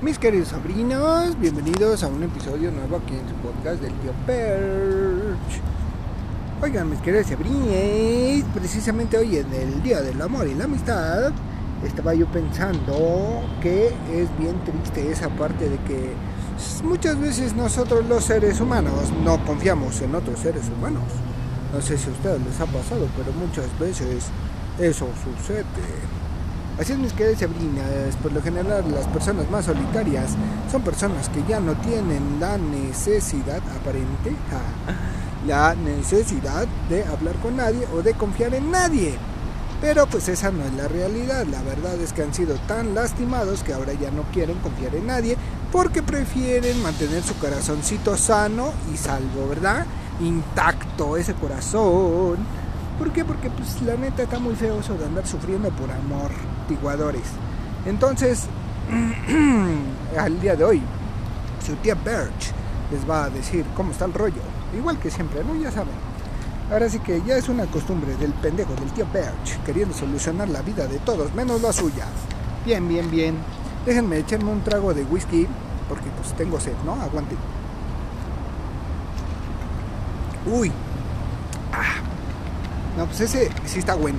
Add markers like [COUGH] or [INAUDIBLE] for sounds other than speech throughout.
Mis queridos sobrinos, bienvenidos a un episodio nuevo aquí en su podcast del tío Perch. Oigan, mis queridos sobrinos, precisamente hoy en el Día del Amor y la Amistad, estaba yo pensando que es bien triste esa parte de que muchas veces nosotros los seres humanos no confiamos en otros seres humanos. No sé si a ustedes les ha pasado, pero muchas veces eso sucede. Así es, mis queridas sobrinas, por lo general las personas más solitarias son personas que ya no tienen la necesidad aparente, la necesidad de hablar con nadie o de confiar en nadie. Pero pues esa no es la realidad, la verdad es que han sido tan lastimados que ahora ya no quieren confiar en nadie porque prefieren mantener su corazoncito sano y salvo, ¿verdad? Intacto ese corazón. ¿Por qué? Porque pues la neta está muy feo eso de andar sufriendo por amor, Entonces, [CLEARS THROAT] al día de hoy, su tía Birch les va a decir cómo está el rollo. Igual que siempre, ¿no? Ya saben. Ahora sí que ya es una costumbre del pendejo del tío Birch queriendo solucionar la vida de todos menos la suya. Bien, bien, bien. Déjenme echarme un trago de whisky porque pues tengo sed, ¿no? Aguante. Uy. Ah. No, pues ese sí está bueno.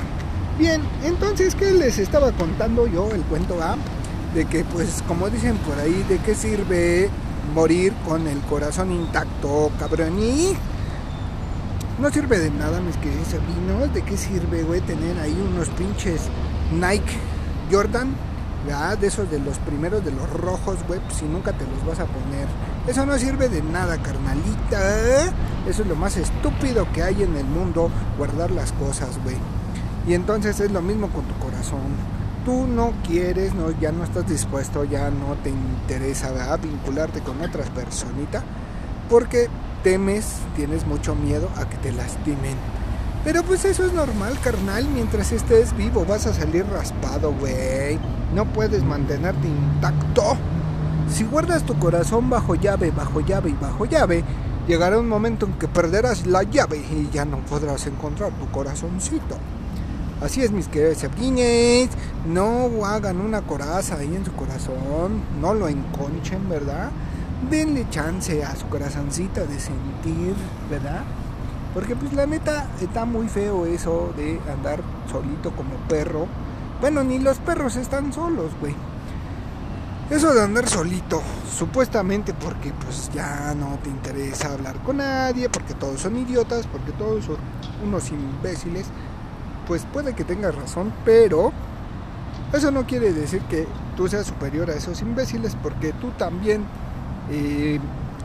Bien, entonces, ¿qué les estaba contando yo el cuento A? De que, pues, como dicen por ahí, ¿de qué sirve morir con el corazón intacto, cabrón? No sirve de nada, mis queridos sobrinos. ¿De qué sirve, güey, tener ahí unos pinches Nike Jordan? ¿verdad? De esos de los primeros, de los rojos, güey, pues si nunca te los vas a poner. Eso no sirve de nada, carnalita. Eso es lo más estúpido que hay en el mundo, guardar las cosas, güey. Y entonces es lo mismo con tu corazón. Tú no quieres, no, ya no estás dispuesto, ya no te interesa vincularte con otras personitas porque temes, tienes mucho miedo a que te lastimen. Pero pues eso es normal, carnal. Mientras estés vivo vas a salir raspado, güey. No puedes mantenerte intacto. Si guardas tu corazón bajo llave, bajo llave y bajo llave, llegará un momento en que perderás la llave y ya no podrás encontrar tu corazoncito. Así es, mis queridos sabrines. No hagan una coraza ahí en su corazón. No lo enconchen, ¿verdad? Denle chance a su corazoncito de sentir, ¿verdad? Porque pues la neta está muy feo eso de andar solito como perro. Bueno, ni los perros están solos, güey. Eso de andar solito, supuestamente porque pues ya no te interesa hablar con nadie, porque todos son idiotas, porque todos son unos imbéciles, pues puede que tengas razón, pero eso no quiere decir que tú seas superior a esos imbéciles, porque tú también, eh,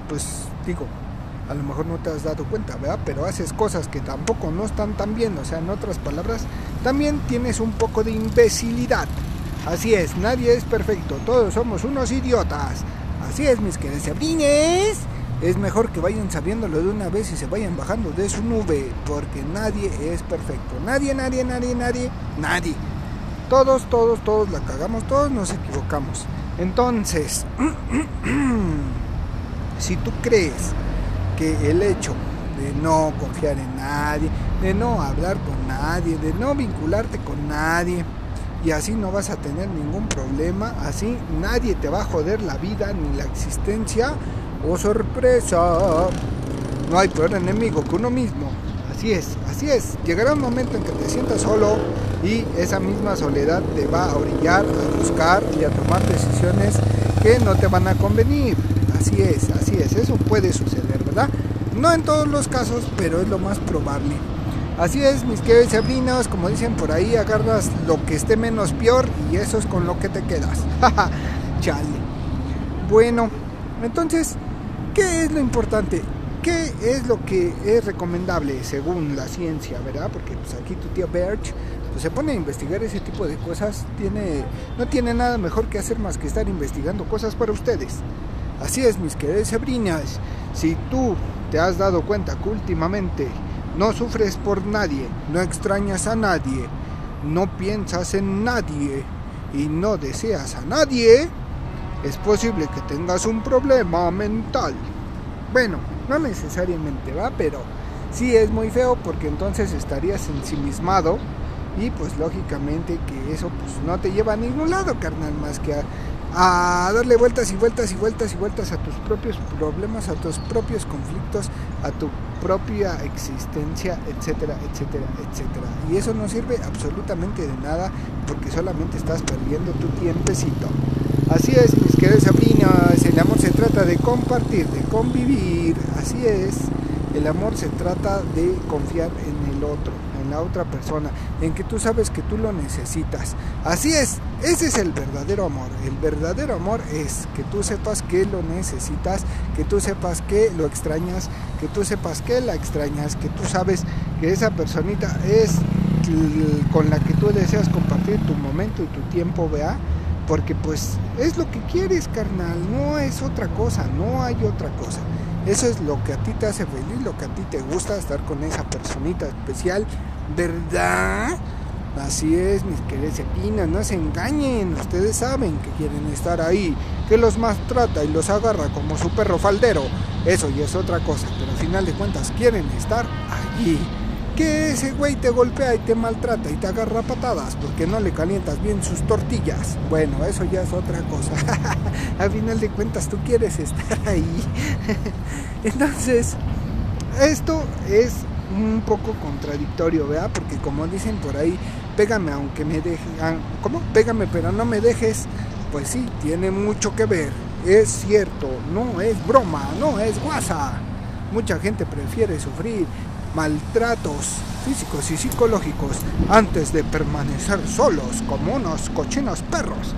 pues digo, a lo mejor no te has dado cuenta, ¿verdad? Pero haces cosas que tampoco no están tan bien, o sea, en otras palabras, también tienes un poco de imbecilidad. Así es, nadie es perfecto, todos somos unos idiotas. Así es, mis queridos sabrines. Es mejor que vayan sabiéndolo de una vez y se vayan bajando de su nube, porque nadie es perfecto. Nadie, nadie, nadie, nadie, nadie. Todos, todos, todos la cagamos, todos nos equivocamos. Entonces, [CLEARS THROAT] si tú crees que el hecho de no confiar en nadie, de no hablar con nadie, de no vincularte con nadie, y así no vas a tener ningún problema, así nadie te va a joder la vida ni la existencia. ¡Oh sorpresa! No hay peor enemigo que uno mismo. Así es, así es. Llegará un momento en que te sientas solo y esa misma soledad te va a orillar a buscar y a tomar decisiones que no te van a convenir. Así es, así es. Eso puede suceder, ¿verdad? No en todos los casos, pero es lo más probable. Así es, mis queridos sobrinos, como dicen por ahí, agarras lo que esté menos peor y eso es con lo que te quedas. [LAUGHS] Chale. Bueno, entonces, ¿qué es lo importante? ¿Qué es lo que es recomendable según la ciencia, verdad? Porque pues aquí tu tío Birch pues, se pone a investigar ese tipo de cosas, tiene, no tiene nada mejor que hacer más que estar investigando cosas para ustedes. Así es, mis queridos sobrinas, si tú te has dado cuenta que últimamente no sufres por nadie, no extrañas a nadie, no piensas en nadie y no deseas a nadie, es posible que tengas un problema mental. Bueno, no necesariamente va, pero sí es muy feo porque entonces estarías ensimismado y pues lógicamente que eso pues no te lleva a ningún lado, carnal, más que a, a darle vueltas y vueltas y vueltas y vueltas a tus propios problemas, a tus propios conflictos, a tu propia existencia, etcétera, etcétera, etcétera. Y eso no sirve absolutamente de nada porque solamente estás perdiendo tu tiempecito. Así es, mis queridos sobrinos, el amor se trata de compartir, de convivir, así es. El amor se trata de confiar en el otro, en la otra persona, en que tú sabes que tú lo necesitas. Así es, ese es el verdadero amor. El verdadero amor es que tú sepas que lo necesitas, que tú sepas que lo extrañas, que tú sepas que la extrañas, que tú sabes que esa personita es con la que tú deseas compartir tu momento y tu tiempo, vea porque pues es lo que quieres, carnal, no es otra cosa, no hay otra cosa. Eso es lo que a ti te hace feliz, lo que a ti te gusta estar con esa personita especial, ¿verdad? Así es, mis queridos espinas, no se engañen, ustedes saben que quieren estar ahí, que los maltrata y los agarra como su perro faldero. Eso ya es otra cosa, pero al final de cuentas quieren estar allí que ese güey te golpea y te maltrata y te agarra patadas porque no le calientas bien sus tortillas. Bueno, eso ya es otra cosa. [LAUGHS] Al final de cuentas tú quieres estar ahí. [LAUGHS] Entonces, esto es un poco contradictorio, ¿verdad? Porque como dicen por ahí, pégame aunque me dejen, ah, ¿cómo? Pégame pero no me dejes. Pues sí, tiene mucho que ver. Es cierto, no es broma, no es guasa. Mucha gente prefiere sufrir maltratos físicos y psicológicos antes de permanecer solos como unos cochinos perros.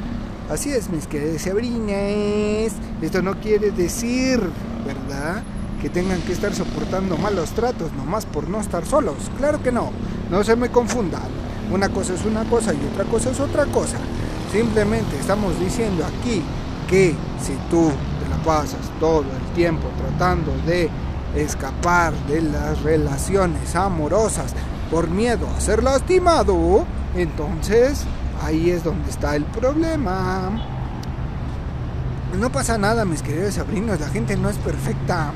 Así es, mis queridos sobrines. Esto no quiere decir, ¿verdad? Que tengan que estar soportando malos tratos nomás por no estar solos. Claro que no. No se me confundan. Una cosa es una cosa y otra cosa es otra cosa. Simplemente estamos diciendo aquí que si tú te la pasas todo el tiempo tratando de escapar de las relaciones amorosas por miedo a ser lastimado, entonces ahí es donde está el problema. No pasa nada, mis queridos sobrinos, la gente no es perfecta.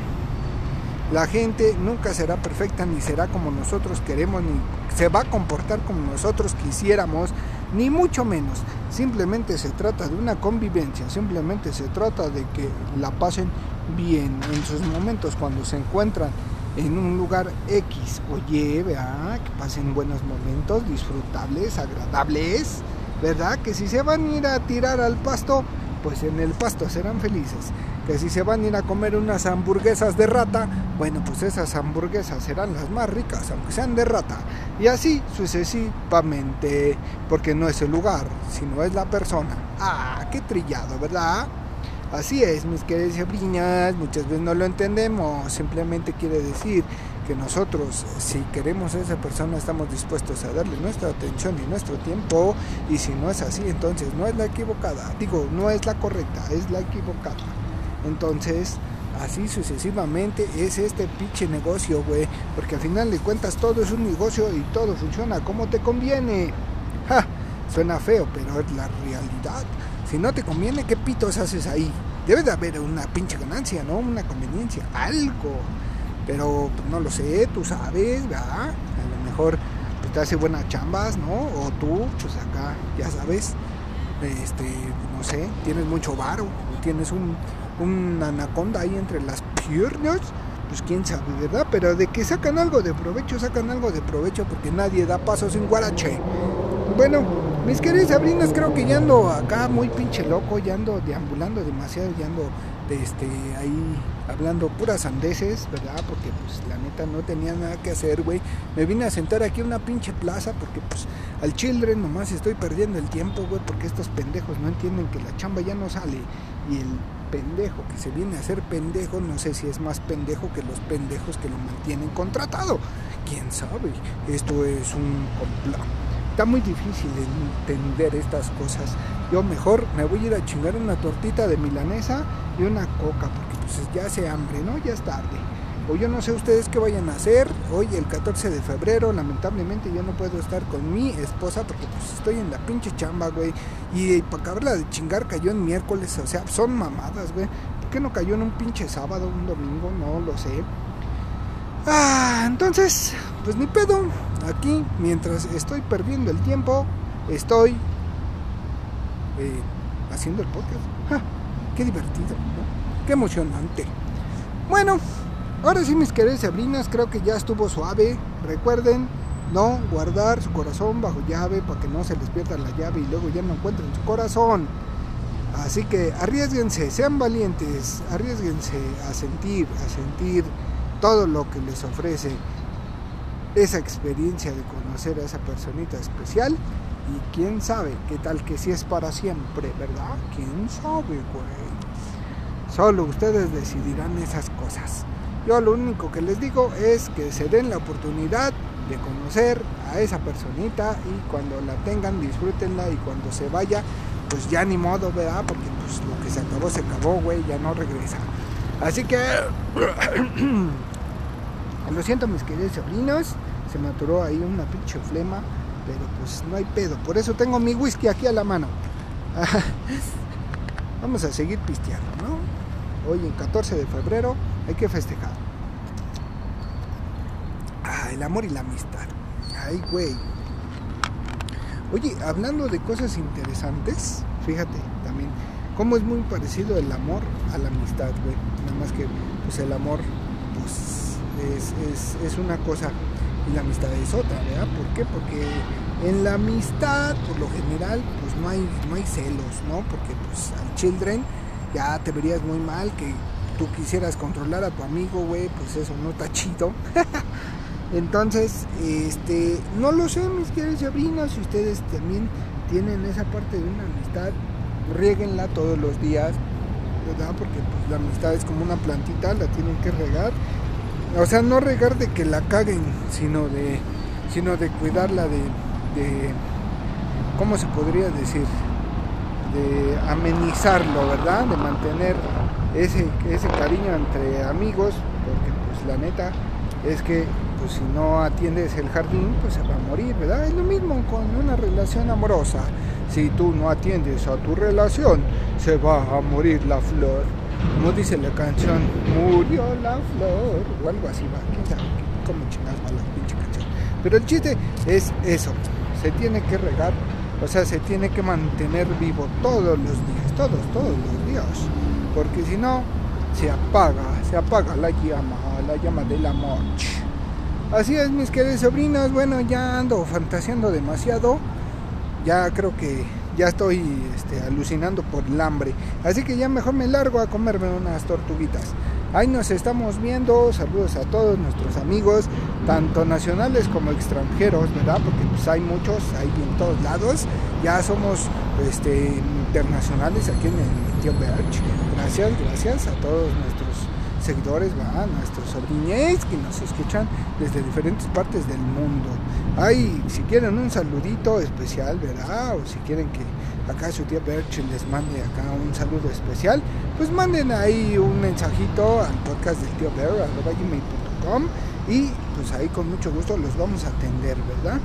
La gente nunca será perfecta, ni será como nosotros queremos, ni se va a comportar como nosotros quisiéramos, ni mucho menos. Simplemente se trata de una convivencia, simplemente se trata de que la pasen bien en sus momentos cuando se encuentran en un lugar X o Y, que pasen buenos momentos, disfrutables, agradables, ¿verdad? Que si se van a ir a tirar al pasto, pues en el pasto serán felices. Que si se van a ir a comer unas hamburguesas de rata, bueno, pues esas hamburguesas serán las más ricas, aunque sean de rata. Y así sucesivamente, porque no es el lugar, sino es la persona. Ah, qué trillado, ¿verdad? Así es, mis queridas sobrinas, muchas veces no lo entendemos, simplemente quiere decir que nosotros, si queremos a esa persona, estamos dispuestos a darle nuestra atención y nuestro tiempo, y si no es así, entonces no es la equivocada, digo, no es la correcta, es la equivocada. Entonces, así sucesivamente es este pinche negocio, güey, porque al final de cuentas todo es un negocio y todo funciona como te conviene. Ja, suena feo, pero es la realidad. Si no te conviene, ¿qué pitos haces ahí? Debe de haber una pinche ganancia, ¿no? Una conveniencia, algo. Pero pues, no lo sé, tú sabes, ¿verdad? A lo mejor pues, te hace buenas chambas, ¿no? O tú, pues acá, ya sabes, este, no sé, tienes mucho varo, tienes un, un anaconda ahí entre las piernas, pues quién sabe, ¿verdad? Pero de que sacan algo de provecho, sacan algo de provecho porque nadie da paso sin guarache. Bueno, mis queridos sabrinas, creo que ya ando acá muy pinche loco, ya ando deambulando demasiado, ya ando este, ahí hablando puras andeses, ¿verdad? Porque pues la neta no tenía nada que hacer, güey. Me vine a sentar aquí en una pinche plaza porque pues al children nomás estoy perdiendo el tiempo, güey, porque estos pendejos no entienden que la chamba ya no sale y el pendejo que se viene a hacer pendejo, no sé si es más pendejo que los pendejos que lo mantienen contratado. ¿Quién sabe? Esto es un complot está muy difícil entender estas cosas. Yo mejor me voy a ir a chingar una tortita de milanesa y una coca, porque pues ya hace hambre, ¿no? Ya es tarde. O yo no sé ustedes qué vayan a hacer. Hoy el 14 de febrero, lamentablemente yo no puedo estar con mi esposa porque pues estoy en la pinche chamba, güey. Y para acabarla de chingar cayó en miércoles, o sea, son mamadas, güey. ¿Por qué no cayó en un pinche sábado, un domingo? No lo sé. Ah, entonces, pues ni pedo. Aquí, mientras estoy perdiendo el tiempo, estoy eh, haciendo el podcast. ¡Qué divertido! ¡Qué emocionante! Bueno, ahora sí mis queridas sobrinas, creo que ya estuvo suave. Recuerden, no guardar su corazón bajo llave para que no se les pierda la llave y luego ya no encuentren su corazón. Así que arriesguense, sean valientes, arriesguense a sentir, a sentir todo lo que les ofrece esa experiencia de conocer a esa personita especial. Y quién sabe, qué tal que si es para siempre, ¿verdad? ¿Quién sabe, güey? Solo ustedes decidirán esas cosas. Yo lo único que les digo es que se den la oportunidad de conocer a esa personita y cuando la tengan disfrútenla y cuando se vaya pues ya ni modo, ¿verdad? Porque pues lo que se acabó se acabó, güey, ya no regresa. Así que [CLEARS THROAT] lo siento mis queridos sobrinos, se me ahí una pinche flema, pero pues no hay pedo. Por eso tengo mi whisky aquí a la mano. [LAUGHS] Vamos a seguir pisteando, ¿no? Hoy en 14 de febrero hay que festejar. Ah, el amor y la amistad. Ay, güey. Oye, hablando de cosas interesantes, fíjate también cómo es muy parecido el amor a la amistad, güey. Nada más que pues el amor pues es, una cosa y la amistad es otra, ¿verdad? ¿Por qué? Porque en la amistad, por lo general, pues no hay, no hay celos, ¿no? Porque pues al children ya te verías muy mal que tú quisieras controlar a tu amigo, güey, pues eso no está chido. [LAUGHS] Entonces, este, no lo sé, mis queridos sobrinos, si ustedes también tienen esa parte de una amistad, rieguenla todos los días, ¿verdad? Porque pues, la amistad es como una plantita, la tienen que regar. O sea, no regar de que la caguen, sino de, sino de cuidarla de, de ¿cómo se podría decir? De amenizarlo, ¿verdad? De mantener ese, ese cariño entre amigos, porque pues la neta es que pues si no atiendes el jardín, pues se va a morir, ¿verdad? Es lo mismo con una relación amorosa. Si tú no atiendes a tu relación, se va a morir la flor. Como dice la canción, murió la flor, o algo así va, quién sabe cómo chingas va la pinche canción. Pero el chiste es eso, se tiene que regar, o sea, se tiene que mantener vivo todos los días, todos, todos los días, porque si no, se apaga, se apaga la llama, la llama del amor. Así es, mis queridos sobrinos. Bueno, ya ando fantaseando demasiado. Ya creo que ya estoy este, alucinando por el hambre. Así que ya mejor me largo a comerme unas tortuguitas. Ahí nos estamos viendo. Saludos a todos nuestros amigos, tanto nacionales como extranjeros, ¿verdad? Porque pues hay muchos ahí en todos lados. Ya somos este, internacionales aquí en el Tío Berch. Gracias, gracias a todos nuestros seguidores, ¿va? nuestros sobrines que nos escuchan desde diferentes partes del mundo. Ay, si quieren un saludito especial, ¿verdad? O si quieren que acá su tía Berch les mande acá un saludo especial, pues manden ahí un mensajito al podcast del tío Bear, gmail.com y pues ahí con mucho gusto los vamos a atender, ¿verdad?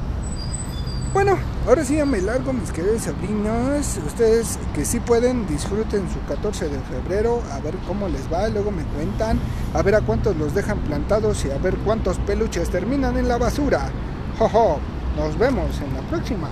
Bueno, ahora sí ya me largo, mis queridos sobrinos. Ustedes que sí pueden, disfruten su 14 de febrero, a ver cómo les va, luego me cuentan, a ver a cuántos los dejan plantados y a ver cuántos peluches terminan en la basura. Jojo, nos vemos en la próxima.